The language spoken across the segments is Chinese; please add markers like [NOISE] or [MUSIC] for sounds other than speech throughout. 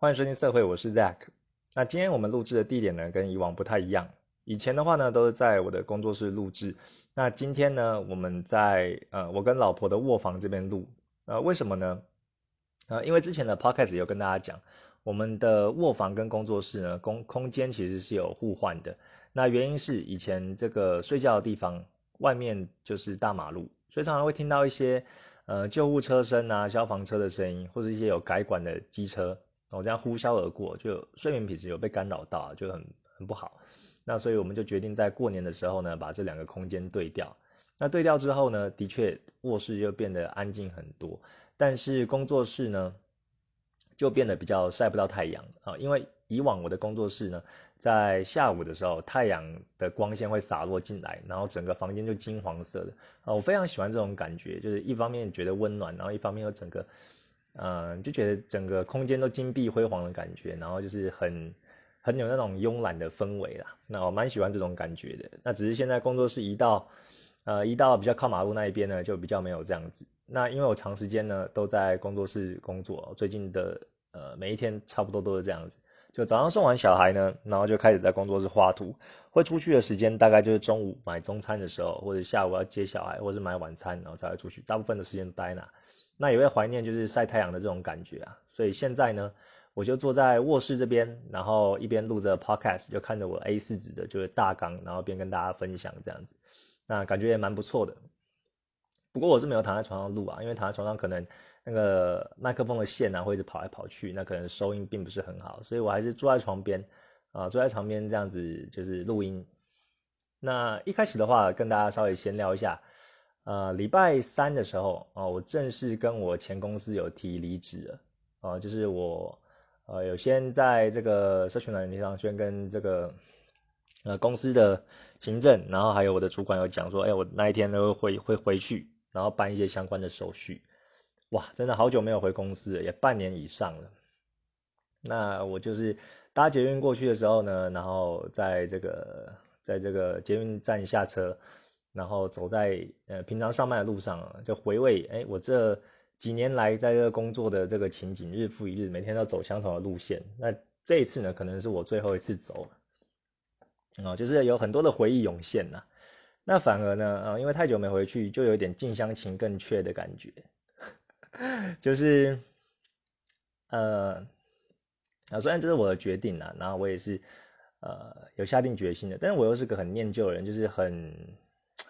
欢迎收听社会，我是 Zack。那今天我们录制的地点呢，跟以往不太一样。以前的话呢，都是在我的工作室录制。那今天呢，我们在呃，我跟老婆的卧房这边录。呃，为什么呢？呃，因为之前的 Podcast 有跟大家讲，我们的卧房跟工作室呢，空空间其实是有互换的。那原因是以前这个睡觉的地方外面就是大马路，所以常常会听到一些呃救护车声啊、消防车的声音，或者一些有改管的机车。我这样呼啸而过，就睡眠品质有被干扰到，就很很不好。那所以我们就决定在过年的时候呢，把这两个空间对调。那对调之后呢，的确卧室就变得安静很多，但是工作室呢，就变得比较晒不到太阳啊。因为以往我的工作室呢，在下午的时候，太阳的光线会洒落进来，然后整个房间就金黄色的啊。我非常喜欢这种感觉，就是一方面觉得温暖，然后一方面又整个。嗯，就觉得整个空间都金碧辉煌的感觉，然后就是很很有那种慵懒的氛围啦。那我蛮喜欢这种感觉的。那只是现在工作室移到呃移到比较靠马路那一边呢，就比较没有这样子。那因为我长时间呢都在工作室工作，最近的呃每一天差不多都是这样子。就早上送完小孩呢，然后就开始在工作室画图。会出去的时间大概就是中午买中餐的时候，或者下午要接小孩，或是买晚餐，然后才会出去。大部分的时间待那。那也会怀念就是晒太阳的这种感觉啊，所以现在呢，我就坐在卧室这边，然后一边录着 podcast，就看着我 A 四纸的就是大纲，然后边跟大家分享这样子，那感觉也蛮不错的。不过我是没有躺在床上录啊，因为躺在床上可能那个麦克风的线啊会一直跑来跑去，那可能收音并不是很好，所以我还是坐在床边啊，坐在床边这样子就是录音。那一开始的话，跟大家稍微闲聊一下。呃，礼拜三的时候啊，我正式跟我前公司有提离职了啊，就是我呃有先在这个社群软件上先跟这个呃公司的行政，然后还有我的主管有讲说，哎，我那一天呢会会回去，然后办一些相关的手续。哇，真的好久没有回公司了，也半年以上了。那我就是搭捷运过去的时候呢，然后在这个在这个捷运站下车。然后走在呃平常上班的路上，就回味哎，我这几年来在这个工作的这个情景，日复一日，每天都走相同的路线。那这一次呢，可能是我最后一次走了，哦，就是有很多的回忆涌现呐。那反而呢，啊，因为太久没回去，就有点近乡情更怯的感觉，[LAUGHS] 就是呃啊，虽然这是我的决定呐，然后我也是呃有下定决心的，但是我又是个很念旧的人，就是很。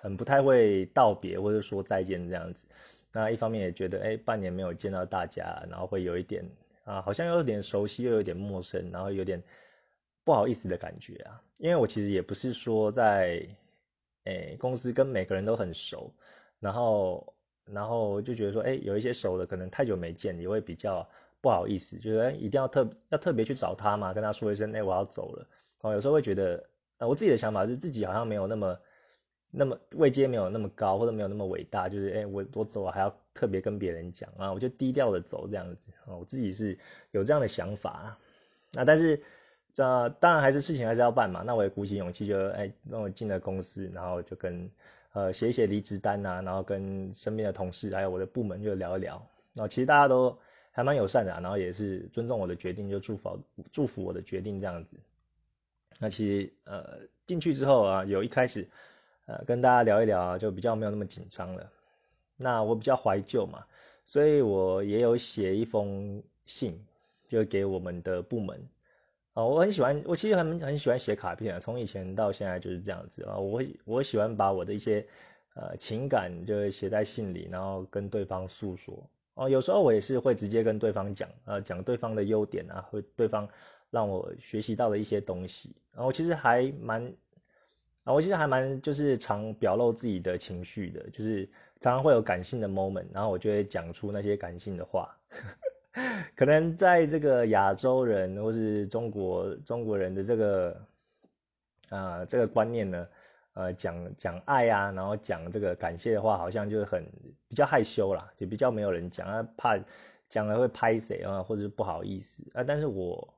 很不太会道别或者说再见这样子，那一方面也觉得，哎，半年没有见到大家，然后会有一点啊，好像有点熟悉又有点陌生，然后有点不好意思的感觉啊。因为我其实也不是说在，哎，公司跟每个人都很熟，然后然后就觉得说，哎，有一些熟的可能太久没见，也会比较不好意思，就是一定要特要特别去找他嘛，跟他说一声，哎，我要走了。哦，有时候会觉得，呃，我自己的想法是自己好像没有那么。那么位阶没有那么高，或者没有那么伟大，就是哎，我我走还要特别跟别人讲啊，我就低调的走这样子啊，我自己是有这样的想法。那但是这当然还是事情还是要办嘛，那我也鼓起勇气就哎，让我进了公司，然后就跟呃写写离职单呐，然后跟身边的同事还有我的部门就聊一聊。然后其实大家都还蛮友善的，然后也是尊重我的决定，就祝福祝福我的决定这样子。那其实呃进去之后啊，有一开始。呃，跟大家聊一聊，就比较没有那么紧张了。那我比较怀旧嘛，所以我也有写一封信，就给我们的部门。啊，我很喜欢，我其实很很喜欢写卡片啊，从以前到现在就是这样子啊。我我喜欢把我的一些呃情感就写在信里，然后跟对方诉说。哦，有时候我也是会直接跟对方讲，呃，讲对方的优点啊，和对方让我学习到的一些东西。然后其实还蛮。我其实还蛮就是常表露自己的情绪的，就是常常会有感性的 moment，然后我就会讲出那些感性的话。[LAUGHS] 可能在这个亚洲人或是中国中国人的这个啊这个观念呢，呃讲讲爱啊，然后讲这个感谢的话，好像就很比较害羞啦，就比较没有人讲啊，怕讲了会拍谁啊，或者是不好意思啊。但是我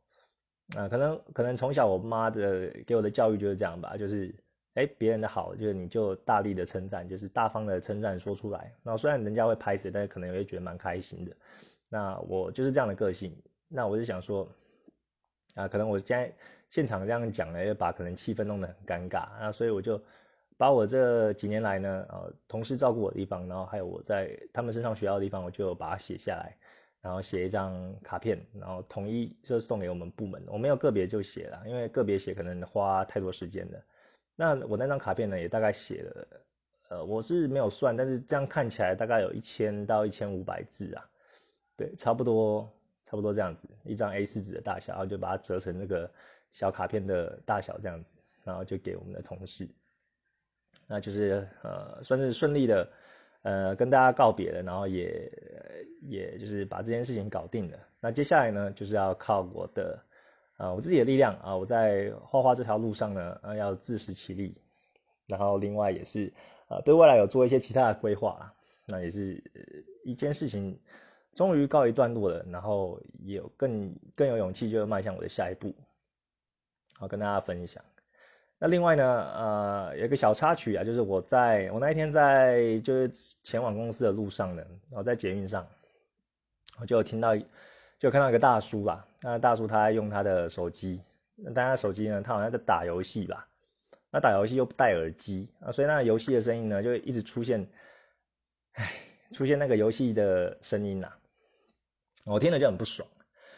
啊，可能可能从小我妈的给我的教育就是这样吧，就是。哎，别人的好，就是你就大力的称赞，就是大方的称赞说出来。然后虽然人家会拍死，但是可能也会觉得蛮开心的。那我就是这样的个性，那我就想说，啊，可能我现在现场这样讲呢，要把可能气氛弄得很尴尬啊，所以我就把我这几年来呢，呃，同事照顾我的地方，然后还有我在他们身上学到的地方，我就把它写下来，然后写一张卡片，然后统一就送给我们部门。我没有个别就写了，因为个别写可能花太多时间了。那我那张卡片呢，也大概写了，呃，我是没有算，但是这样看起来大概有一千到一千五百字啊，对，差不多。差不多这样子，一张 A4 纸的大小，然后就把它折成那个小卡片的大小这样子，然后就给我们的同事，那就是呃算是顺利的，呃跟大家告别了，然后也也就是把这件事情搞定了。那接下来呢，就是要靠我的啊我自己的力量啊，我在画画这条路上呢，呃要自食其力，然后另外也是呃对未来有做一些其他的规划，那也是一件事情。终于告一段落了，然后也有更更有勇气，就迈向我的下一步，好跟大家分享。那另外呢，呃，有一个小插曲啊，就是我在我那一天在就是前往公司的路上呢，然后在捷运上，我就听到就看到一个大叔吧，那大叔他在用他的手机，那他手机呢，他好像在打游戏吧，那打游戏又不戴耳机啊，所以那游戏的声音呢，就一直出现，唉，出现那个游戏的声音呐。我听了就很不爽，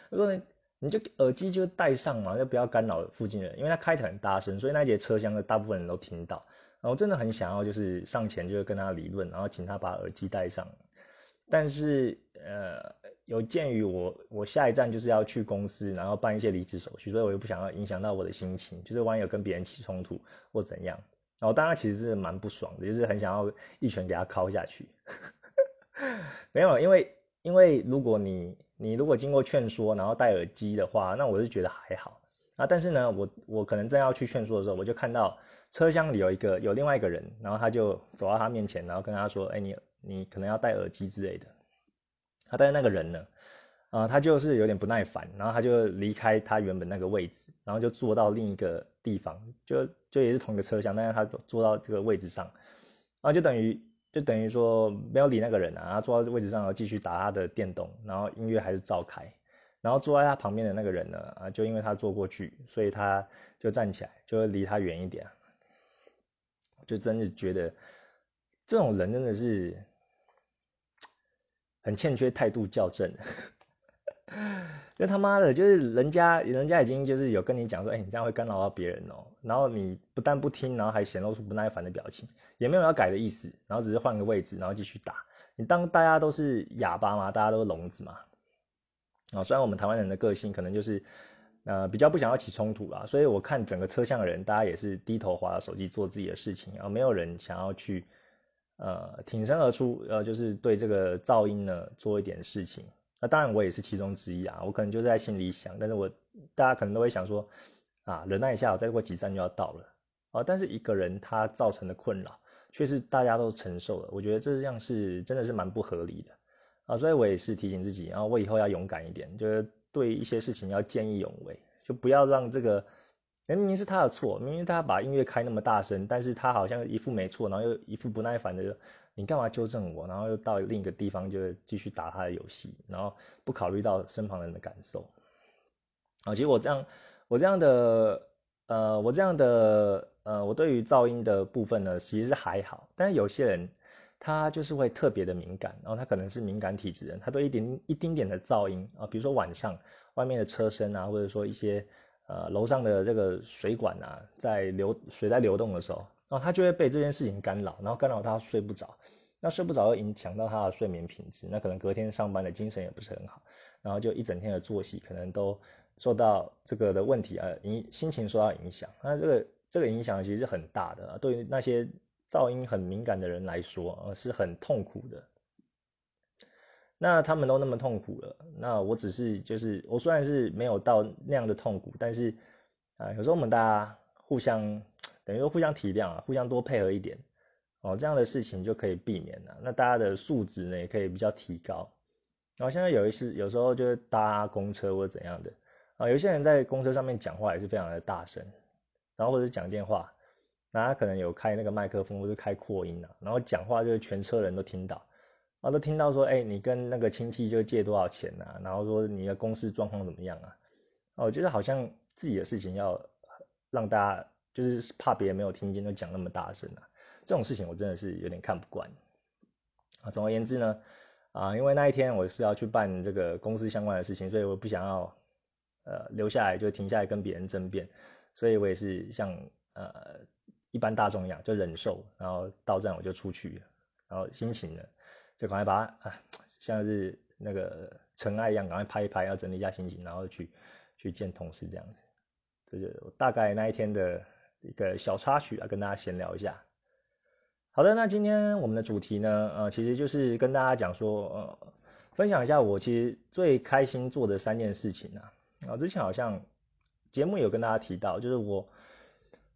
我说你你就耳机就戴上嘛，就不要干扰附近人，因为他开的很大声，所以那节车厢的大部分人都听到。然后真的很想要就是上前就是跟他理论，然后请他把耳机戴上。但是呃，有鉴于我我下一站就是要去公司，然后办一些离职手续，所以我又不想要影响到我的心情，就是万一有跟别人起冲突或怎样。然后当然其实是蛮不爽的，就是很想要一拳给他敲下去。[LAUGHS] 没有，因为。因为如果你你如果经过劝说，然后戴耳机的话，那我是觉得还好啊。但是呢，我我可能正要去劝说的时候，我就看到车厢里有一个有另外一个人，然后他就走到他面前，然后跟他说：“哎，你你可能要戴耳机之类的。”他但是那个人呢，啊，他就是有点不耐烦，然后他就离开他原本那个位置，然后就坐到另一个地方，就就也是同一个车厢，但是他坐到这个位置上，然后就等于。就等于说没有理那个人啊，他坐到位置上，然后继续打他的电动，然后音乐还是照开，然后坐在他旁边的那个人呢，啊，就因为他坐过去，所以他就站起来，就离他远一点，就真的觉得这种人真的是很欠缺态度校正。[LAUGHS] 就他妈的，就是人家人家已经就是有跟你讲说，哎，你这样会干扰到别人哦。然后你不但不听，然后还显露出不耐烦的表情，也没有要改的意思，然后只是换个位置，然后继续打。你当大家都是哑巴吗？大家都是聋子吗？啊，虽然我们台湾人的个性可能就是呃比较不想要起冲突啦，所以我看整个车厢的人，大家也是低头划手机做自己的事情，啊，没有人想要去呃挺身而出，呃，就是对这个噪音呢做一点事情。那当然，我也是其中之一啊。我可能就在心里想，但是我大家可能都会想说，啊，忍耐一下，我再过几站就要到了啊。但是一个人他造成的困扰，却是大家都承受了。我觉得这样是真的是蛮不合理的啊。所以我也是提醒自己，然后我以后要勇敢一点，就是对一些事情要见义勇为，就不要让这个明明是他的错，明明他把音乐开那么大声，但是他好像一副没错，然后又一副不耐烦的。你干嘛纠正我？然后又到另一个地方，就继续打他的游戏，然后不考虑到身旁人的感受。啊，其实我这样，我这样的，呃，我这样的，呃，我对于噪音的部分呢，其实是还好。但是有些人，他就是会特别的敏感，然后他可能是敏感体质人，他对一点一丁点的噪音啊，比如说晚上外面的车声啊，或者说一些呃楼上的这个水管啊，在流水在流动的时候。然后他就会被这件事情干扰，然后干扰他睡不着，那睡不着会影响到他的睡眠品质，那可能隔天上班的精神也不是很好，然后就一整天的作息可能都受到这个的问题啊影心情受到影响，那这个这个影响其实是很大的，对于那些噪音很敏感的人来说，呃是很痛苦的。那他们都那么痛苦了，那我只是就是我虽然是没有到那样的痛苦，但是啊有时候我们大家互相。等于说互相体谅啊，互相多配合一点，哦，这样的事情就可以避免了。那大家的素质呢，也可以比较提高。然后现在有一次，有时候就搭公车或者怎样的啊，有些人在公车上面讲话也是非常的大声，然后或者讲电话，那他可能有开那个麦克风或者开扩音啊，然后讲话就是全车人都听到，啊，都听到说，哎，你跟那个亲戚就借多少钱啊，然后说你的公司状况怎么样啊？哦，我觉得好像自己的事情要让大家就是怕别人没有听见就讲那么大声啊，这种事情我真的是有点看不惯啊。总而言之呢，啊，因为那一天我是要去办这个公司相关的事情，所以我不想要呃留下来就停下来跟别人争辩，所以我也是像呃一般大众一样就忍受，然后到站我就出去，然后心情呢。就赶快把它啊，像是那个尘埃一样，赶快拍一拍，要整理一下心情，然后去去见同事这样子。这就大概那一天的一个小插曲啊，跟大家闲聊一下。好的，那今天我们的主题呢，呃，其实就是跟大家讲说，呃，分享一下我其实最开心做的三件事情啊。啊，之前好像节目有跟大家提到，就是我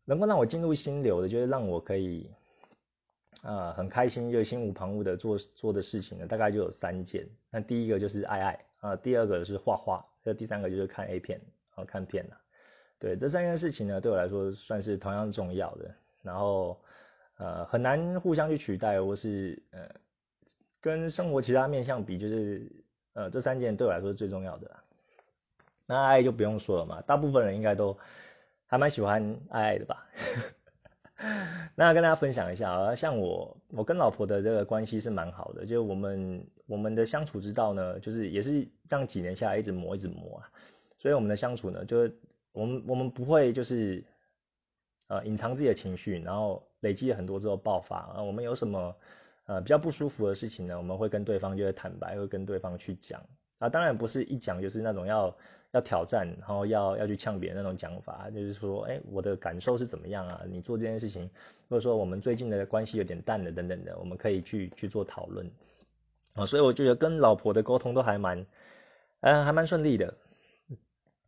能够让我进入心流的，就是让我可以。啊，很开心，就心无旁骛的做做的事情呢，大概就有三件。那第一个就是爱爱啊，第二个是画画，那第三个就是看 A 片啊，看片了。对，这三件事情呢，对我来说算是同样重要的。然后，呃，很难互相去取代，或是呃，跟生活其他面相比，就是呃，这三件对我来说是最重要的。那爱就不用说了嘛，大部分人应该都还蛮喜欢爱爱的吧。[LAUGHS] 那跟大家分享一下啊，像我，我跟老婆的这个关系是蛮好的，就我们我们的相处之道呢，就是也是这样几年下来一直磨一直磨啊，所以我们的相处呢，就是我们我们不会就是呃隐藏自己的情绪，然后累积了很多之后爆发啊，我们有什么呃比较不舒服的事情呢，我们会跟对方就会坦白，会跟对方去讲。啊，当然不是一讲就是那种要。要挑战，然后要要去呛别人那种讲法，就是说，哎，我的感受是怎么样啊？你做这件事情，或者说我们最近的关系有点淡了等等的，我们可以去去做讨论啊。所以我觉得跟老婆的沟通都还蛮，嗯，还蛮顺利的。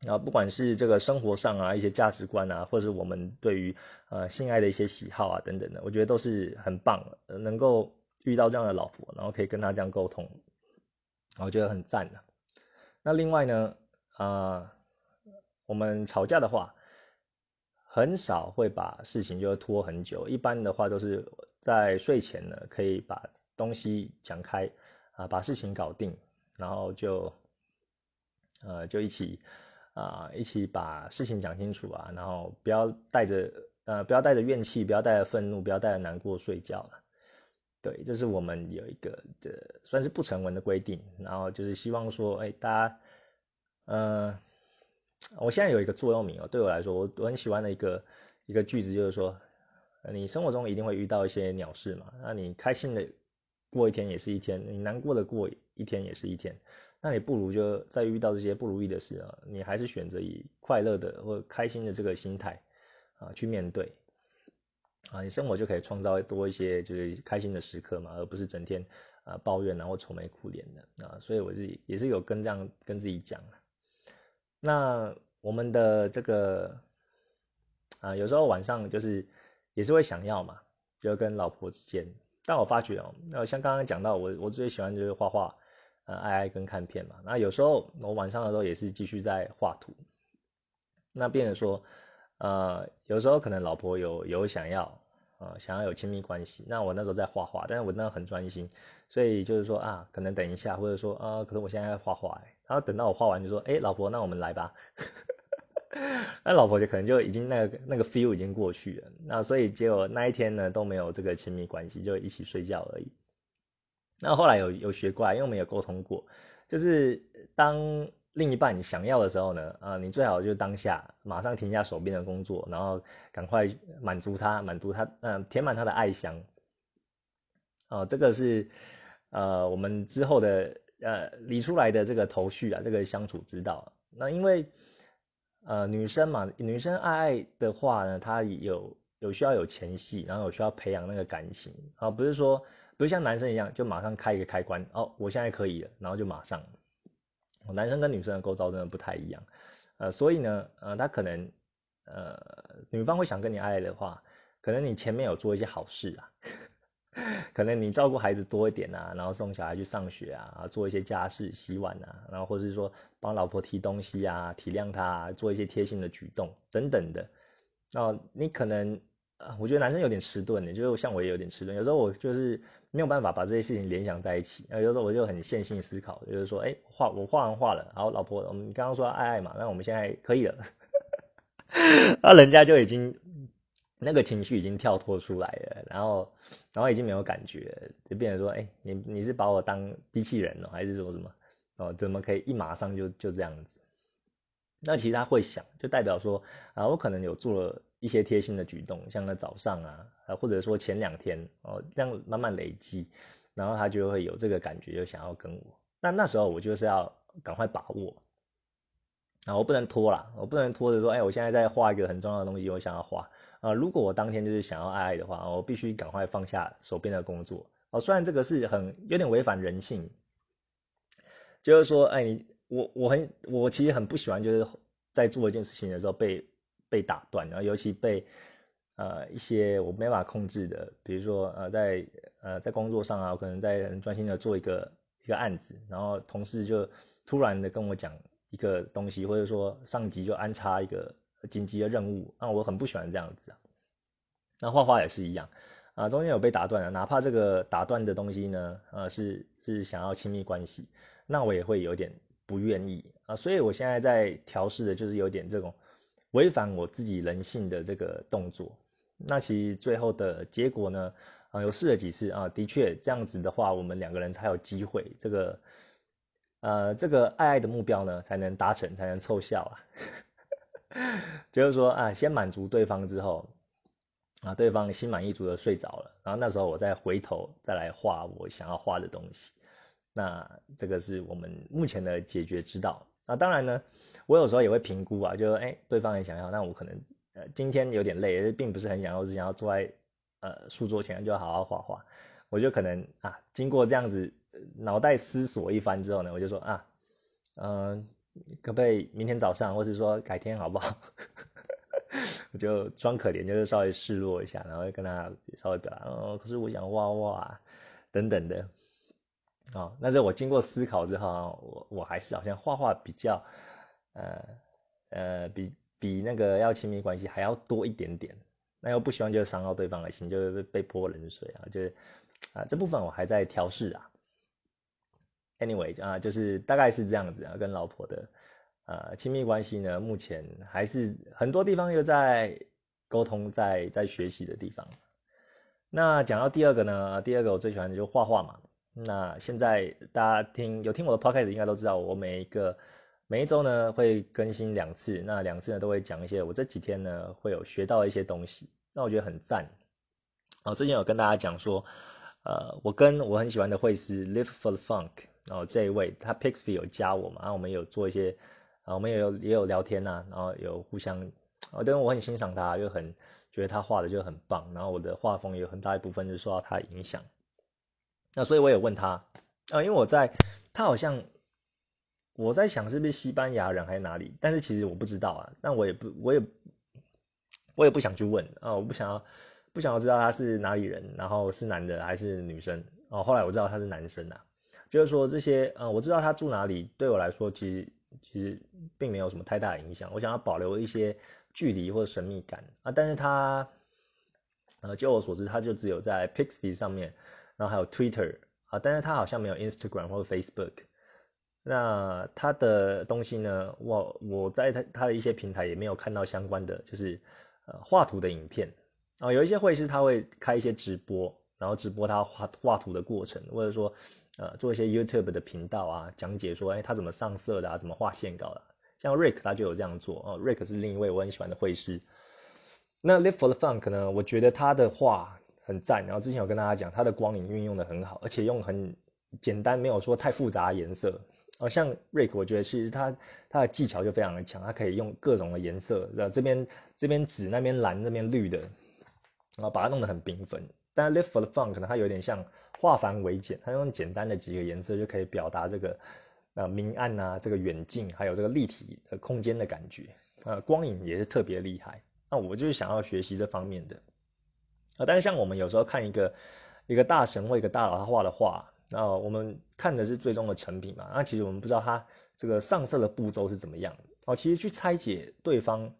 啊，不管是这个生活上啊，一些价值观啊，或者我们对于呃性爱的一些喜好啊等等的，我觉得都是很棒，能够遇到这样的老婆，然后可以跟她这样沟通，我觉得很赞的。那另外呢？啊，我们吵架的话，很少会把事情就拖很久。一般的话都是在睡前呢，可以把东西讲开啊，把事情搞定，然后就呃就一起啊一起把事情讲清楚啊，然后不要带着呃不要带着怨气，不要带着愤怒，不要带着难过睡觉了。对，这是我们有一个的算是不成文的规定，然后就是希望说，哎，大家。呃，我现在有一个座右铭哦，对我来说，我我很喜欢的一个一个句子就是说，你生活中一定会遇到一些鸟事嘛，那你开心的过一天也是一天，你难过的过一天也是一天，那你不如就在遇到这些不如意的事啊，你还是选择以快乐的或开心的这个心态啊去面对，啊，你生活就可以创造多一些就是开心的时刻嘛，而不是整天啊抱怨然后愁眉苦脸的啊，所以我自己也是有跟这样跟自己讲那我们的这个啊，有时候晚上就是也是会想要嘛，就跟老婆之间。但我发觉哦，那像刚刚讲到，我我最喜欢就是画画，呃，爱爱跟看片嘛。那有时候我晚上的时候也是继续在画图。那变成说，呃，有时候可能老婆有有想要啊，想要有亲密关系。那我那时候在画画，但是我那很专心，所以就是说啊，可能等一下，或者说啊，可能我现在在画画哎。然后等到我画完就说：“哎，老婆，那我们来吧。[LAUGHS] ”那老婆就可能就已经那个那个 feel 已经过去了。那所以结果那一天呢都没有这个亲密关系，就一起睡觉而已。那后来有有学过来，因为我们有沟通过，就是当另一半你想要的时候呢，啊，你最好就当下马上停下手边的工作，然后赶快满足他，满足他，嗯，填满他的爱箱。哦，这个是呃我们之后的。呃，理出来的这个头绪啊，这个相处之道。那因为，呃，女生嘛，女生爱爱的话呢，她有有需要有前戏，然后有需要培养那个感情啊，不是说不是像男生一样就马上开一个开关哦，我现在可以了，然后就马上。男生跟女生的构造真的不太一样，呃，所以呢，呃，他可能，呃，女方会想跟你爱的话，可能你前面有做一些好事啊。[LAUGHS] 可能你照顾孩子多一点啊，然后送小孩去上学啊，做一些家事、洗碗啊，然后或是说帮老婆提东西啊，体谅她，做一些贴心的举动等等的。哦，你可能我觉得男生有点迟钝的，就是像我也有点迟钝，有时候我就是没有办法把这些事情联想在一起。那，有时候我就很线性思考，就是说，哎，画我画完画了，然后老婆，我们刚刚说爱爱嘛，那我们现在可以了，[LAUGHS] 那人家就已经那个情绪已经跳脱出来了，然后然后已经没有感觉，就变成说，哎，你你是把我当机器人了，还是说什么？哦，怎么可以一马上就就这样子？那其实他会想，就代表说啊，我可能有做了一些贴心的举动，像在早上啊，啊，或者说前两天哦，这样慢慢累积，然后他就会有这个感觉，就想要跟我。那那时候我就是要赶快把握，啊，我不能拖啦，我不能拖着说，哎，我现在在画一个很重要的东西，我想要画啊。如果我当天就是想要爱爱的话，我必须赶快放下手边的工作。哦，虽然这个是很有点违反人性，就是说，哎，你。我我很我其实很不喜欢，就是在做一件事情的时候被被打断，然后尤其被呃一些我没法控制的，比如说呃在呃在工作上啊，我可能在很专心的做一个一个案子，然后同事就突然的跟我讲一个东西，或者说上级就安插一个紧急的任务，那我很不喜欢这样子啊。那画画也是一样啊，中间有被打断了，哪怕这个打断的东西呢，呃是是想要亲密关系，那我也会有点。不愿意啊，所以我现在在调试的，就是有点这种违反我自己人性的这个动作。那其实最后的结果呢，啊，有试了几次啊，的确这样子的话，我们两个人才有机会，这个呃，这个爱爱的目标呢，才能达成，才能凑效啊。[LAUGHS] 就是说啊，先满足对方之后，啊，对方心满意足的睡着了，然后那时候我再回头再来画我想要画的东西。那这个是我们目前的解决之道那。当然呢，我有时候也会评估啊，就哎，对方很想要，那我可能呃今天有点累，并不是很想要，只想要坐在呃书桌前就好好画画。我就可能啊，经过这样子脑袋思索一番之后呢，我就说啊，嗯，可不可以明天早上，或是说改天好不好？[LAUGHS] 我就装可怜，就是稍微示弱一下，然后跟他稍微表达，哦，可是我想画画等等的。哦，那是我经过思考之后，我我还是好像画画比较，呃呃，比比那个要亲密关系还要多一点点。那又不希望就伤到对方的心，就被被泼冷水啊，就是啊这部分我还在调试啊。Anyway 啊，就是大概是这样子啊，跟老婆的呃亲密关系呢，目前还是很多地方又在沟通，在在学习的地方。那讲到第二个呢，第二个我最喜欢的就画画嘛。那现在大家听有听我的 podcast 应该都知道，我每一个每一周呢会更新两次，那两次呢都会讲一些我这几天呢会有学到一些东西，那我觉得很赞。哦，最近有跟大家讲说，呃，我跟我很喜欢的会师 Live for the Funk，然后这一位他 Pixie 有加我嘛，然后我们有做一些，啊，我们也有也有聊天呐，然后有互相，哦，因为我很欣赏他，又很觉得他画的就很棒，然后我的画风有很大一部分是受到他影响。那所以我也问他，啊，因为我在他好像我在想是不是西班牙人还是哪里，但是其实我不知道啊。但我也不，我也我也不想去问啊，我不想要不想要知道他是哪里人，然后是男的还是女生哦。后来我知道他是男生啊，就是说这些呃，我知道他住哪里，对我来说其实其实并没有什么太大的影响。我想要保留一些距离或者神秘感啊，但是他呃，就我所知，他就只有在 Pixby 上面。然后还有 Twitter 啊，但是他好像没有 Instagram 或 Facebook。那他的东西呢？我我在他他的一些平台也没有看到相关的，就是呃画图的影片啊。有一些会是他会开一些直播，然后直播他画画图的过程，或者说呃做一些 YouTube 的频道啊，讲解说哎他怎么上色的啊，怎么画线稿的。像 Rick 他就有这样做哦。Rick 是另一位我很喜欢的绘师。那 Live for the Funk 呢？我觉得他的画。很赞，然后之前有跟大家讲，它的光影运用的很好，而且用很简单，没有说太复杂的颜色。哦，像瑞克，我觉得其实他他的技巧就非常的强，他可以用各种的颜色，然后这边这边紫，那边蓝，那边绿的，然后把它弄得很缤纷。但 Live for the Fun 可能它有点像化繁为简，它用简单的几个颜色就可以表达这个呃明暗啊，这个远近，还有这个立体的空间的感觉，呃，光影也是特别厉害。那我就是想要学习这方面的。啊，但是像我们有时候看一个一个大神或一个大佬他画的画，然后我们看的是最终的成品嘛，那其实我们不知道他这个上色的步骤是怎么样哦。其实去拆解对方然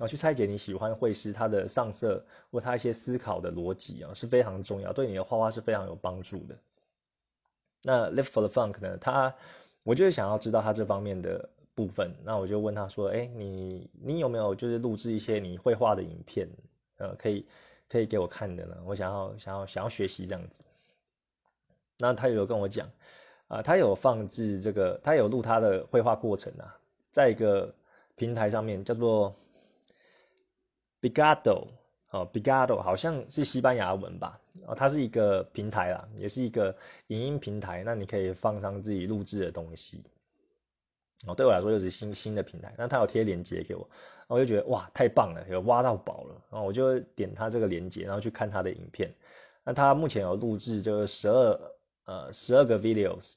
后去拆解你喜欢绘师他的上色或他一些思考的逻辑啊，是非常重要，对你的画画是非常有帮助的。那 Live for the Funk 呢？他，我就是想要知道他这方面的部分。那我就问他说：“哎，你你有没有就是录制一些你绘画的影片？呃，可以可以给我看的呢？我想要想要想要学习这样子。”那他有跟我讲，啊，他有放置这个，他有录他的绘画过程啊，在一个平台上面叫做 Bigado。哦，Bigado 好像是西班牙文吧？哦，它是一个平台啦，也是一个影音平台。那你可以放上自己录制的东西。哦，对我来说又是新新的平台。那他有贴链接给我，我就觉得哇，太棒了，有挖到宝了。然后我就点他这个链接，然后去看他的影片。那他目前有录制就是十二呃十二个 videos，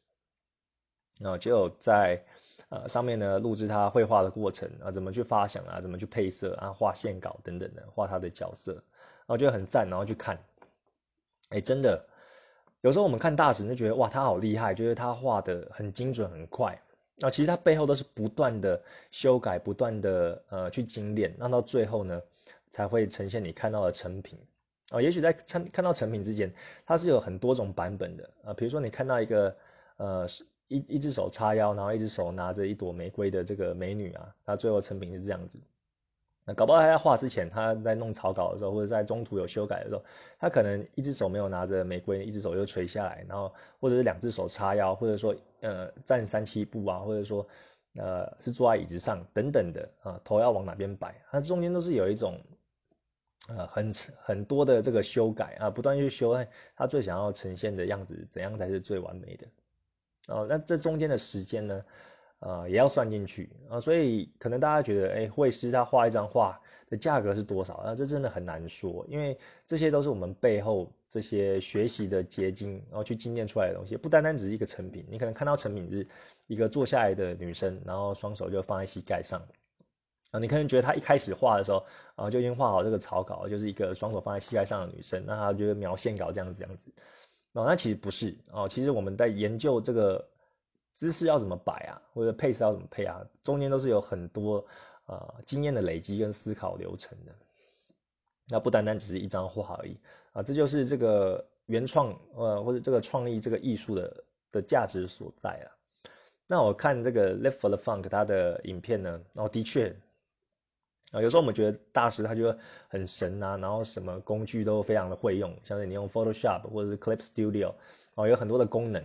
然后就在。呃，上面呢录制他绘画的过程啊，怎么去发想啊，怎么去配色啊，画线稿等等的，画他的角色，然后觉得很赞，然后去看，哎，真的，有时候我们看大神就觉得哇，他好厉害，觉得他画的很精准很快，那其实它背后都是不断的修改，不断的呃去精炼，那到最后呢才会呈现你看到的成品啊。也许在看看到成品之前，它是有很多种版本的啊，比如说你看到一个呃。一一只手叉腰，然后一只手拿着一朵玫瑰的这个美女啊，她最后成品是这样子。那搞不好他在画之前，他在弄草稿的时候，或者在中途有修改的时候，他可能一只手没有拿着玫瑰，一只手又垂下来，然后或者是两只手叉腰，或者说呃站三七步啊，或者说呃是坐在椅子上等等的啊，头要往哪边摆，它中间都是有一种呃很很多的这个修改啊，不断去修，他最想要呈现的样子怎样才是最完美的。哦，那这中间的时间呢，呃，也要算进去啊，所以可能大家觉得，哎，绘师他画一张画的价格是多少？那这真的很难说，因为这些都是我们背后这些学习的结晶，然后去经验出来的东西，不单单只是一个成品。你可能看到成品是一个坐下来的女生，然后双手就放在膝盖上，啊，你可能觉得她一开始画的时候，啊，就已经画好这个草稿，就是一个双手放在膝盖上的女生，那她就描线稿这样子，这样子。哦，那其实不是哦，其实我们在研究这个姿势要怎么摆啊，或者配色要怎么配啊，中间都是有很多呃经验的累积跟思考流程的。那不单单只是一张画而已啊，这就是这个原创呃或者这个创意这个艺术的的价值所在啊。那我看这个 Live for the Funk 它的影片呢，哦，的确。啊，有时候我们觉得大师他就很神啊，然后什么工具都非常的会用，像是你用 Photoshop 或者是 Clip Studio，哦，有很多的功能，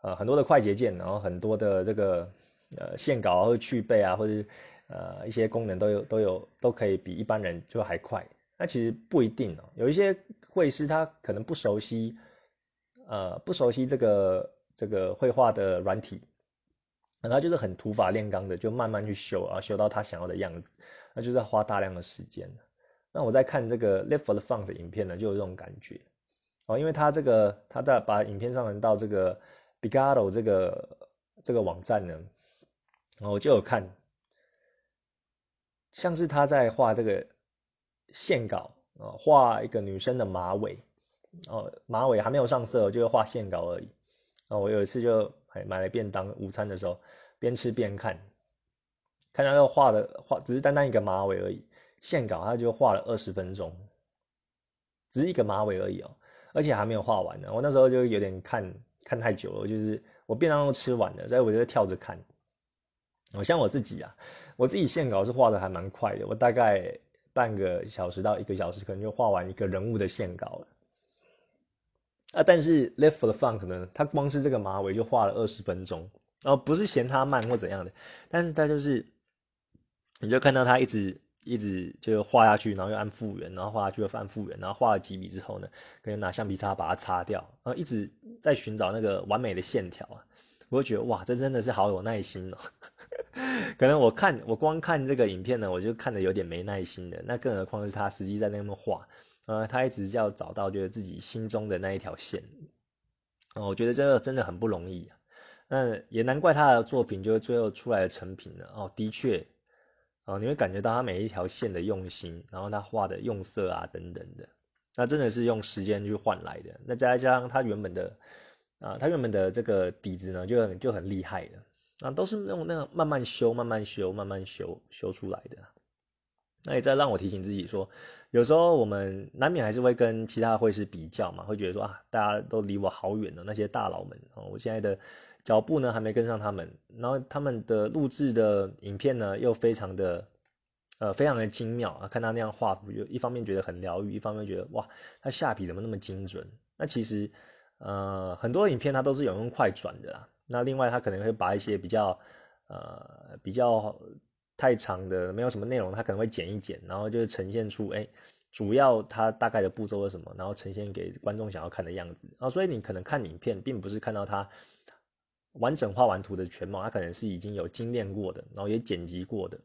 啊，很多的快捷键，然后很多的这个呃线稿或者去背啊，或者呃一些功能都有都有都可以比一般人就还快。那其实不一定哦，有一些绘师他可能不熟悉，呃，不熟悉这个这个绘画的软体，那他就是很土法炼钢的，就慢慢去修啊，修到他想要的样子。那就是要花大量的时间。那我在看这个 Live for the Fun 的影片呢，就有这种感觉哦，因为他这个他在把影片上传到这个 Bigado 这个这个网站呢，我就有看，像是他在画这个线稿啊，画一个女生的马尾哦，马尾还没有上色，就是画线稿而已。啊，我有一次就还买了便当，午餐的时候边吃边看。看他要画的画，只是单单一个马尾而已。线稿他就画了二十分钟，只是一个马尾而已哦，而且还没有画完呢。我那时候就有点看看太久了，就是我便当都吃完了，所以我就跳着看。我像我自己啊，我自己线稿是画的还蛮快的，我大概半个小时到一个小时，可能就画完一个人物的线稿了。啊，但是 Left for the Funk 呢，他光是这个马尾就画了二十分钟，然后，不是嫌他慢或怎样的，但是他就是。你就看到他一直一直就画下去，然后又按复原，然后画下去又按复原，然后画了几笔之后呢，可能拿橡皮擦把它擦掉，然后一直在寻找那个完美的线条啊。我会觉得哇，这真的是好有耐心哦。[LAUGHS] 可能我看我光看这个影片呢，我就看的有点没耐心的，那更何况是他实际在那边画，呃，他一直要找到就是自己心中的那一条线。哦，我觉得这个真的很不容易。那也难怪他的作品就是最后出来的成品了。哦，的确。啊，你会感觉到他每一条线的用心，然后他画的用色啊等等的，那真的是用时间去换来的。那再加上他原本的啊，他原本的这个底子呢，就很就很厉害的啊，都是用那个慢慢修、慢慢修、慢慢修修出来的。那也在让我提醒自己说，有时候我们难免还是会跟其他会师比较嘛，会觉得说啊，大家都离我好远了，那些大佬们哦，我现在的脚步呢还没跟上他们，然后他们的录制的影片呢又非常的呃非常的精妙啊，看他那样画图，就一方面觉得很疗愈，一方面觉得哇，他下笔怎么那么精准？那其实呃很多影片他都是有用快转的啦，那另外他可能会把一些比较呃比较。太长的没有什么内容，他可能会剪一剪，然后就是呈现出哎，主要它大概的步骤是什么，然后呈现给观众想要看的样子啊。所以你可能看影片，并不是看到它完整画完图的全貌，它可能是已经有精炼过的，然后也剪辑过的。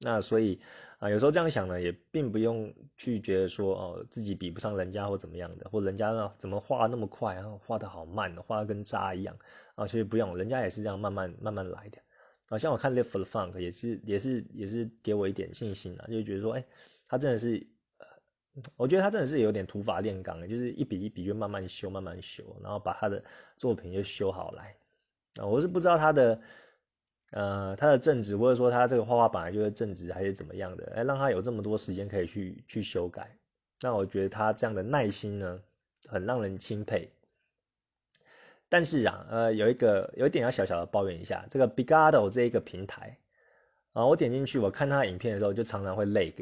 那所以啊，有时候这样想呢，也并不用去觉得说哦自己比不上人家或怎么样的，或人家呢怎么画那么快，然后画的好慢，画的跟渣一样啊。其实不用，人家也是这样慢慢慢慢来的。好像我看《Live for the Funk》也是也是也是给我一点信心啊，就觉得说，哎，他真的是，我觉得他真的是有点土法炼钢，就是一笔一笔就慢慢修，慢慢修，然后把他的作品就修好来。啊，我是不知道他的，呃，他的正直，或者说他这个画画本来就是正直，还是怎么样的，哎，让他有这么多时间可以去去修改。那我觉得他这样的耐心呢，很让人钦佩。但是啊，呃，有一个有一点要小小的抱怨一下，这个 Bigado 这一个平台啊，我点进去我看他影片的时候，就常常会 lag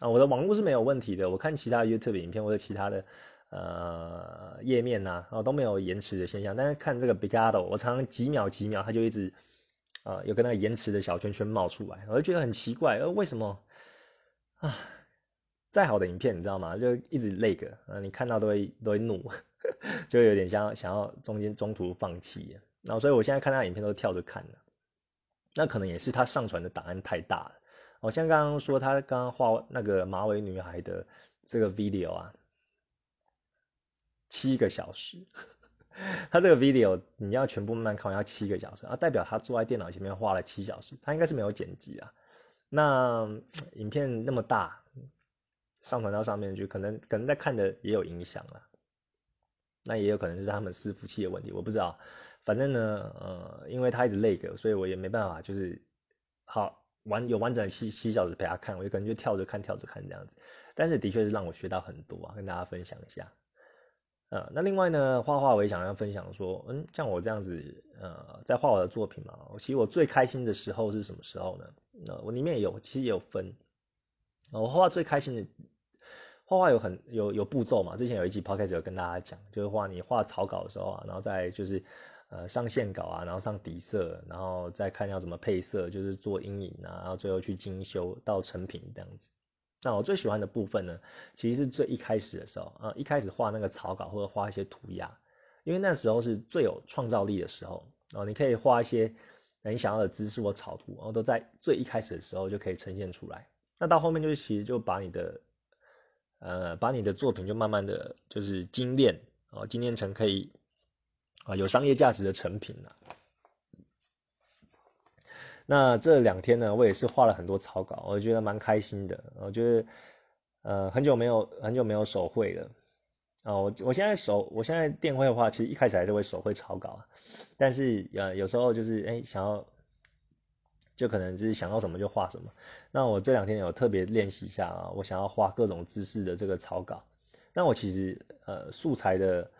啊。我的网络是没有问题的，我看其他 YouTube 影片或者其他的呃页面呐，啊都没有延迟的现象。但是看这个 Bigado，我常常几秒几秒，它就一直啊有个那个延迟的小圈圈冒出来，我就觉得很奇怪，呃，为什么啊？再好的影片你知道吗？就一直 lag，啊，你看到都会都会怒。[LAUGHS] 就有点像想要中间中途放弃，然后所以我现在看他影片都跳着看的，那可能也是他上传的档案太大了。哦，像刚刚说他刚刚画那个马尾女孩的这个 video 啊，七个小时，[LAUGHS] 他这个 video 你要全部慢慢看要七个小时啊，代表他坐在电脑前面画了七小时，他应该是没有剪辑啊。那影片那么大，上传到上面去，可能可能在看的也有影响了。那也有可能是他们伺服器的问题，我不知道。反正呢，呃，因为他一直累个，所以我也没办法，就是好完有完整的七七小时陪他看，我就可能就跳着看，跳着看这样子。但是的确是让我学到很多啊，跟大家分享一下。呃，那另外呢，画画我也想要分享说，嗯，像我这样子，呃，在画我的作品嘛，其实我最开心的时候是什么时候呢？呃我里面有，其实也有分。我画画最开心的。画画有很有有步骤嘛？之前有一集 podcast 有跟大家讲，就是画你画草稿的时候啊，然后再就是呃上线稿啊，然后上底色，然后再看要怎么配色，就是做阴影啊，然后最后去精修到成品这样子。那我最喜欢的部分呢，其实是最一开始的时候啊，一开始画那个草稿或者画一些涂鸦，因为那时候是最有创造力的时候哦，你可以画一些你想要的姿势或草图，然后都在最一开始的时候就可以呈现出来。那到后面就是其实就把你的呃，把你的作品就慢慢的就是精炼啊，精炼成可以啊有商业价值的成品啊。那这两天呢，我也是画了很多草稿，我觉得蛮开心的。我觉得呃很久没有很久没有手绘了啊，我我现在手我现在电绘的话，其实一开始还是会手绘草稿，但是呃有时候就是哎想要。就可能就是想到什么就画什么。那我这两天有特别练习一下啊，我想要画各种姿势的这个草稿。那我其实呃素材的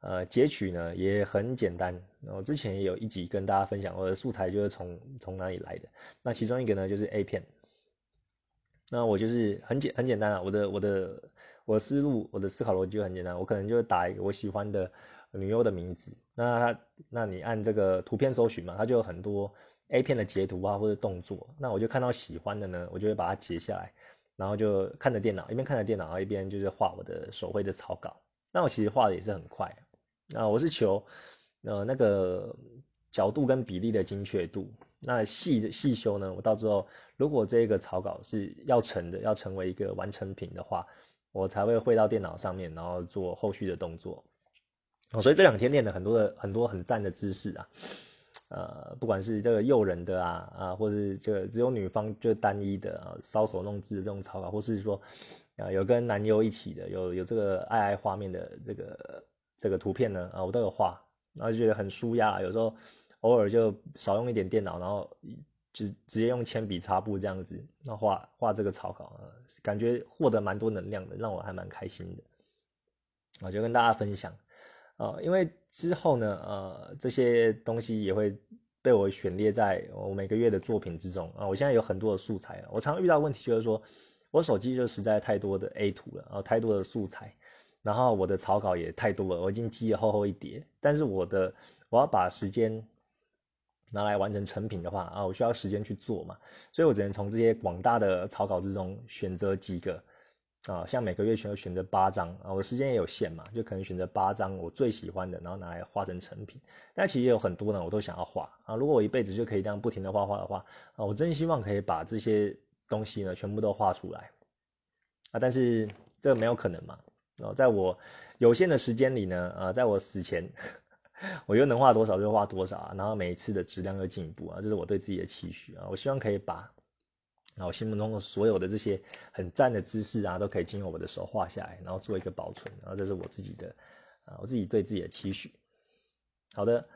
呃截取呢也很简单。我之前也有一集跟大家分享我的素材就是从从哪里来的。那其中一个呢就是 A 片。那我就是很简很简单啊，我的我的我的思路我的思考逻辑就很简单，我可能就打一个我喜欢的女优的名字。那他那你按这个图片搜寻嘛，它就有很多。A 片的截图啊，或者动作，那我就看到喜欢的呢，我就会把它截下来，然后就看着电脑，一边看着电脑，一边就是画我的手绘的草稿。那我其实画的也是很快，啊我是求呃那个角度跟比例的精确度。那细细修呢，我到之后如果这个草稿是要成的，要成为一个完成品的话，我才会汇到电脑上面，然后做后续的动作。所以这两天练了很多的很多很赞的姿势啊。呃，不管是这个诱人的啊啊，或是这个只有女方就单一的啊，搔首弄姿的这种草稿，或是说啊有跟男优一起的，有有这个爱爱画面的这个这个图片呢啊，我都有画，然后就觉得很舒压。有时候偶尔就少用一点电脑，然后就直接用铅笔擦布这样子，那画画这个草稿，啊感觉获得蛮多能量的，让我还蛮开心的。啊，就跟大家分享，啊，因为之后呢，呃，这些东西也会被我选列在我每个月的作品之中啊。我现在有很多的素材了，我常遇到问题就是说，我手机就实在太多的 A 图了，然后太多的素材，然后我的草稿也太多了，我已经积了厚厚一叠，但是我的我要把时间。拿来完成成品的话啊，我需要时间去做嘛，所以我只能从这些广大的草稿之中选择几个啊，像每个月选选择八张啊，我时间也有限嘛，就可能选择八张我最喜欢的，然后拿来画成成品。但其实也有很多呢，我都想要画啊。如果我一辈子就可以这样不停的画画的话啊，我真希望可以把这些东西呢全部都画出来啊。但是这个没有可能嘛，啊，在我有限的时间里呢，啊，在我死前。[LAUGHS] 我又能画多少就画多少啊，然后每一次的质量又进步啊，这是我对自己的期许啊。我希望可以把啊我心目中的所有的这些很赞的姿势啊，都可以经过我的手画下来，然后做一个保存，然后这是我自己的啊，我自己对自己的期许。好的，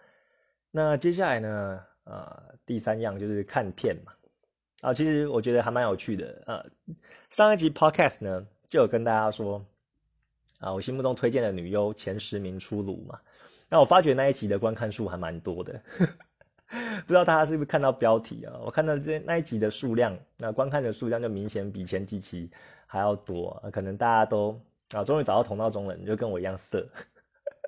那接下来呢，呃，第三样就是看片嘛。啊，其实我觉得还蛮有趣的呃，上一集 podcast 呢就有跟大家说啊，我心目中推荐的女优前十名出炉嘛。那我发觉那一集的观看数还蛮多的，[LAUGHS] 不知道大家是不是看到标题啊？我看到这那一集的数量，那观看的数量就明显比前几期还要多，可能大家都啊，终于找到同道中人，就跟我一样色，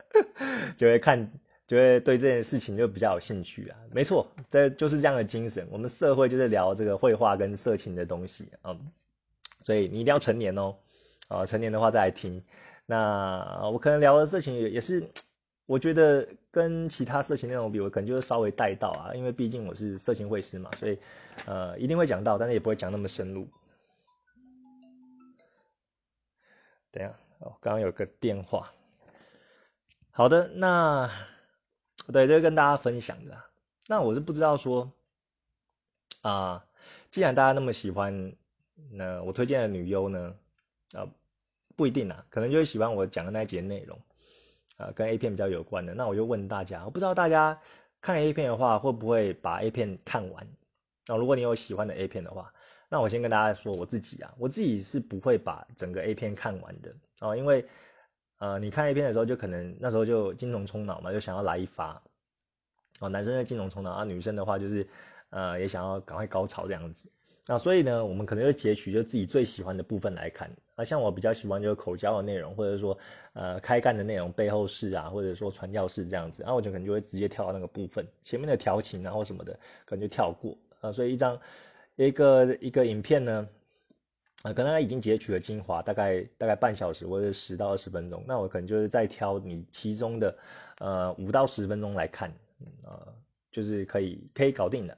[LAUGHS] 就会看，就会对这件事情就比较有兴趣啊。没错，这就是这样的精神。我们社会就是聊这个绘画跟色情的东西啊，所以你一定要成年哦，啊，成年的话再来听。那我可能聊的事情也也是。我觉得跟其他色情内容比，我可能就是稍微带到啊，因为毕竟我是色情会师嘛，所以呃一定会讲到，但是也不会讲那么深入。等下哦，刚刚有个电话。好的，那对，这是跟大家分享的。那我是不知道说啊，既然大家那么喜欢，那我推荐的女优呢，啊不一定啊，可能就会喜欢我讲的那一节内容。呃，跟 A 片比较有关的，那我就问大家，我不知道大家看 A 片的话，会不会把 A 片看完？那如果你有喜欢的 A 片的话，那我先跟大家说，我自己啊，我自己是不会把整个 A 片看完的哦，因为呃，你看 A 片的时候，就可能那时候就精虫充脑嘛，就想要来一发哦，男生的金融冲脑啊，女生的话就是呃，也想要赶快高潮这样子。那所以呢，我们可能就截取就自己最喜欢的部分来看。啊，像我比较喜欢就是口交的内容，或者说呃开干的内容，背后事啊，或者说传教士这样子，然后我就可能就会直接跳到那个部分，前面的调情啊或什么的可能就跳过。啊，所以一张一个一个影片呢，啊可能它已经截取了精华，大概大概半小时或者十到二十分钟，那我可能就是再挑你其中的呃五到十分钟来看。啊，就是可以可以搞定的。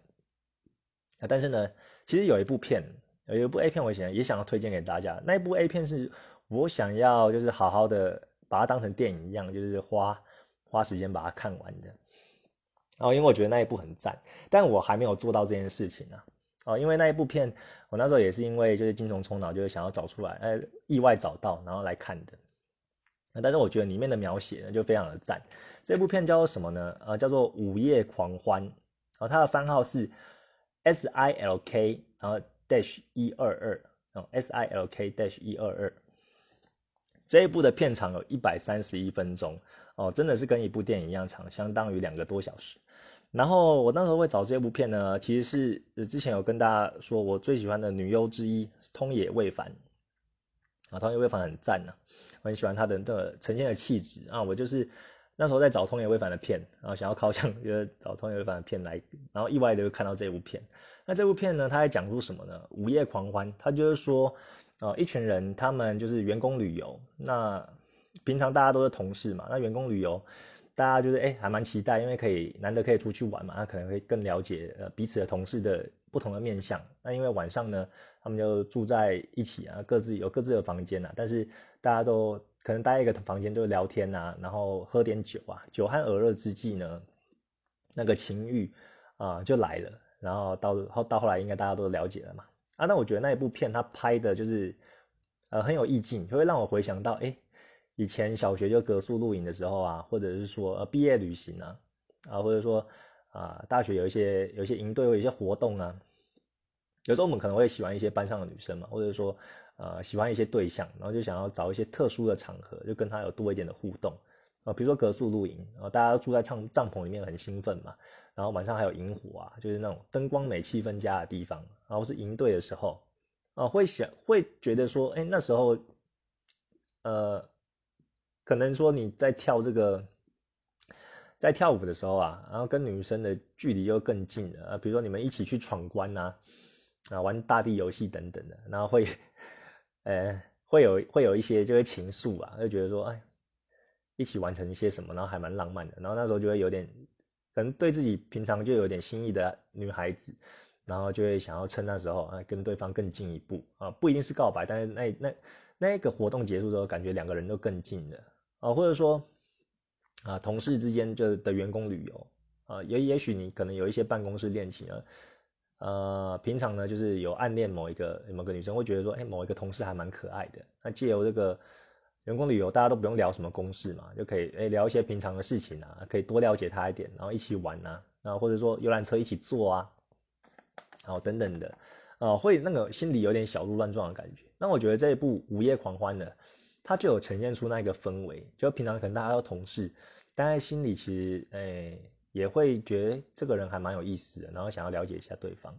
啊，但是呢。其实有一部片，有一部 A 片，我想也想要推荐给大家。那一部 A 片是我想要就是好好的把它当成电影一样，就是花花时间把它看完的。哦，因为我觉得那一部很赞，但我还没有做到这件事情呢。哦，因为那一部片，我那时候也是因为就是精虫冲脑，就是想要找出来，哎，意外找到，然后来看的。但是我觉得里面的描写呢就非常的赞。这部片叫做什么呢？呃，叫做《午夜狂欢》。然哦，它的番号是。S I L K，然后 dash 一二二，哦，S I L K dash 一二二，这一部的片长有一百三十一分钟，哦，真的是跟一部电影一样长，相当于两个多小时。然后我那时候会找这部片呢，其实是之前有跟大家说，我最喜欢的女优之一通野未凡，啊，通野未凡很赞呐，我很喜欢她的这个呈现的气质啊，我就是。那时候在找通野未凡的片，然后想要靠向，就是找通野未凡的片来，然后意外的就看到这部片。那这部片呢，它在讲述什么呢？午夜狂欢，它就是说，呃，一群人他们就是员工旅游。那平常大家都是同事嘛，那员工旅游，大家就是哎还蛮期待，因为可以难得可以出去玩嘛，那可能会更了解呃彼此的同事的不同的面相。那因为晚上呢，他们就住在一起啊，各自有各自的房间啊，但是大家都。可能待一个房间就聊天呐，然后喝点酒啊，酒酣耳热之际呢，那个情欲啊就来了，然后到后到后来应该大家都了解了嘛。啊，那我觉得那一部片它拍的就是呃很有意境，就会让我回想到哎以前小学就格宿露营的时候啊，或者是说呃毕业旅行啊啊，或者说啊，大学有一些有一些营队，有一些活动啊，有时候我们可能会喜欢一些班上的女生嘛，或者说呃喜欢一些对象，然后就想要找一些特殊的场合，就跟他有多一点的互动啊，比如说格宿露营啊，大家都住在帐帐篷里面很兴奋嘛，然后晚上还有萤火啊，就是那种灯光美、气氛佳的地方，然后是营队的时候啊，会想会觉得说，哎，那时候呃。可能说你在跳这个，在跳舞的时候啊，然后跟女生的距离又更近了啊，比如说你们一起去闯关呐，啊啊玩大地游戏等等的，然后会，呃，会有会有一些就会情愫啊，就觉得说哎，一起完成一些什么，然后还蛮浪漫的，然后那时候就会有点，可能对自己平常就有点心意的女孩子，然后就会想要趁那时候啊跟对方更进一步啊，不一定是告白，但是那那那个活动结束之后，感觉两个人都更近了。啊，或者说，啊，同事之间就的员工旅游，啊，也也许你可能有一些办公室恋情啊，呃，平常呢就是有暗恋某一个某个女生，会觉得说，哎，某一个同事还蛮可爱的，那借由这个员工旅游，大家都不用聊什么公事嘛，就可以哎聊一些平常的事情啊，可以多了解他一点，然后一起玩呐，然后或者说游览车一起坐啊，然后等等的，啊，会那个心里有点小鹿乱撞的感觉。那我觉得这一部《午夜狂欢》呢。它就有呈现出那个氛围，就平常可能大家都同事，但在心里其实诶也会觉得这个人还蛮有意思的，然后想要了解一下对方。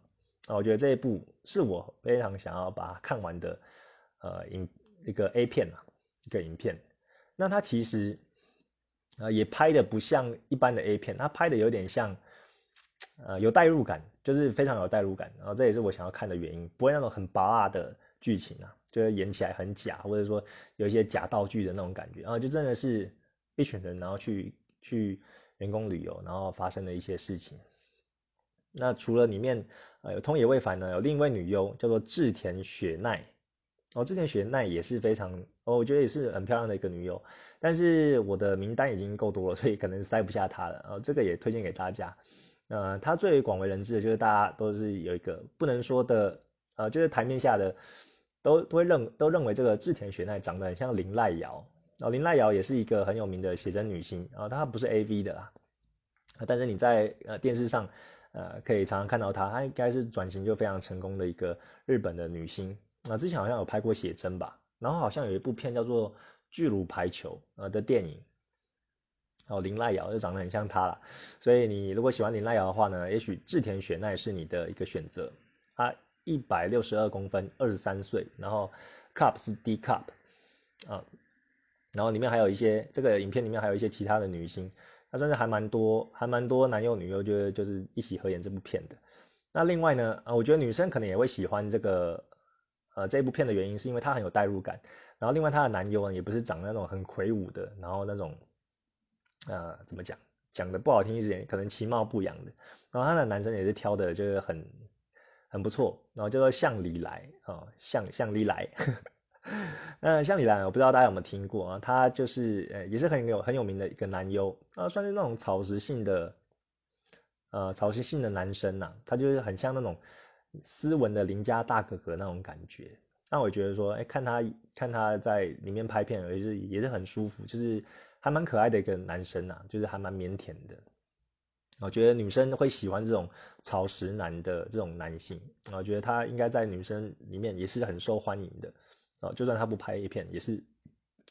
啊，我觉得这一部是我非常想要把它看完的，呃，影一个 A 片啊，一个影片。那它其实呃也拍的不像一般的 A 片，它拍的有点像，呃，有代入感，就是非常有代入感。然后这也是我想要看的原因，不会那种很拔辣的剧情啊。就是演起来很假，或者说有一些假道具的那种感觉，然后就真的是一群人，然后去去员工旅游，然后发生的一些事情。那除了里面呃有通野未凡呢，有另一位女优叫做志田雪奈，哦，志田雪奈也是非常，哦，我觉得也是很漂亮的一个女优，但是我的名单已经够多了，所以可能塞不下她了。哦，这个也推荐给大家。呃，她最广为人知的就是大家都是有一个不能说的，呃，就是台面下的。都都会认都认为这个志田雪奈长得很像林濑遥，哦林濑遥也是一个很有名的写真女星啊，她不是 A V 的啦，但是你在呃电视上呃可以常常看到她，她应该是转型就非常成功的一个日本的女星啊，之前好像有拍过写真吧，然后好像有一部片叫做《巨乳排球》呃的电影，哦林濑遥就长得很像她了，所以你如果喜欢林濑遥的话呢，也许志田雪奈是你的一个选择她。一百六十二公分，二十三岁，然后 cup 是 D cup，啊，然后里面还有一些这个影片里面还有一些其他的女星，那算是还蛮多，还蛮多男优女优，觉得就是一起合演这部片的。那另外呢，啊，我觉得女生可能也会喜欢这个，呃，这部片的原因是因为它很有代入感，然后另外它的男优呢也不是长那种很魁梧的，然后那种，呃，怎么讲，讲的不好听一点，可能其貌不扬的，然后他的男生也是挑的，就是很。很不错，然后叫做向里来啊，向向里来。[LAUGHS] 那向里兰，我不知道大家有没有听过啊？他就是呃，也是很有很有名的一个男优啊，算是那种草食性的呃草食性的男生呐。他就是很像那种斯文的邻家大哥哥那种感觉。那我觉得说，哎，看他看他在里面拍片，也是也是很舒服，就是还蛮可爱的一个男生呐，就是还蛮腼腆的。我觉得女生会喜欢这种草食男的这种男性，我觉得他应该在女生里面也是很受欢迎的，啊，就算他不拍 A 片，也是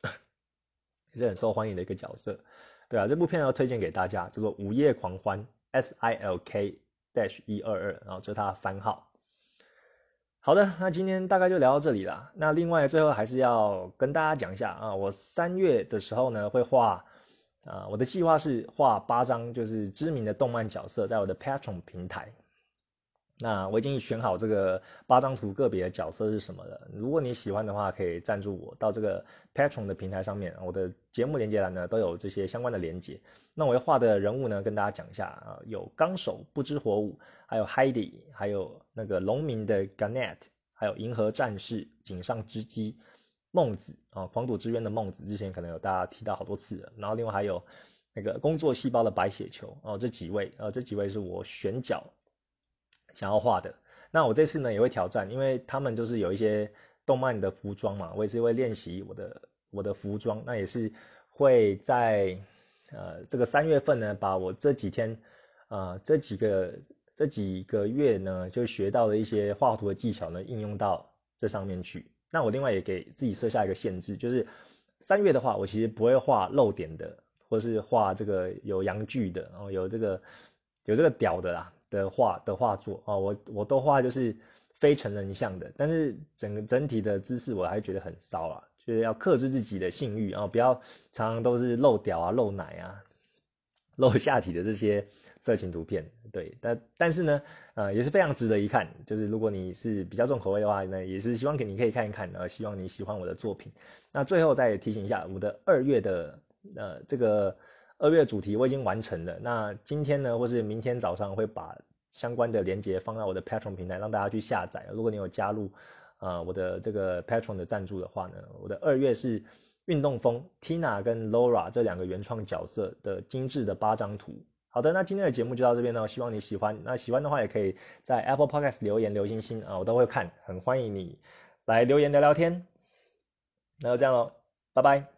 [LAUGHS] 也是很受欢迎的一个角色，对啊，这部片要推荐给大家，叫做《午夜狂欢》S I L K dash 一二二，然后这是它的番号。好的，那今天大概就聊到这里了。那另外最后还是要跟大家讲一下啊，我三月的时候呢会画。啊，我的计划是画八张，就是知名的动漫角色，在我的 Patron 平台。那我已经选好这个八张图个别的角色是什么了。如果你喜欢的话，可以赞助我到这个 Patron 的平台上面，我的节目连接栏呢都有这些相关的连接。那我要画的人物呢，跟大家讲一下啊，有纲手不知火舞，还有 Heidi，还有那个农民的 Ganet，还有银河战士井上织姬。孟子啊，狂赌之渊的孟子，之前可能有大家提到好多次了。然后另外还有那个工作细胞的白血球哦，这几位呃，这几位是我选角想要画的。那我这次呢也会挑战，因为他们就是有一些动漫的服装嘛，我也是会练习我的我的服装。那也是会在呃这个三月份呢，把我这几天呃这几个这几个月呢，就学到的一些画图的技巧呢，应用到这上面去。那我另外也给自己设下一个限制，就是三月的话，我其实不会画露点的，或是画这个有阳具的，然哦，有这个有这个屌的啦的画的画作啊，我我都画就是非成人像的，但是整个整体的姿势我还觉得很骚啊，就是要克制自己的性欲啊，不要常常都是露屌啊、露奶啊、露下体的这些色情图片。对，但但是呢，呃，也是非常值得一看。就是如果你是比较重口味的话呢，也是希望给你可以看一看，呃，希望你喜欢我的作品。那最后再提醒一下，我的二月的呃这个二月主题我已经完成了。那今天呢，或是明天早上会把相关的链接放到我的 Patron 平台，让大家去下载。如果你有加入啊我的这个 Patron 的赞助的话呢，我的二月是运动风 Tina 跟 Laura 这两个原创角色的精致的八张图。好的，那今天的节目就到这边了，希望你喜欢。那喜欢的话，也可以在 Apple Podcast 留言留星星啊，我都会看，很欢迎你来留言聊聊天。那就这样喽，拜拜。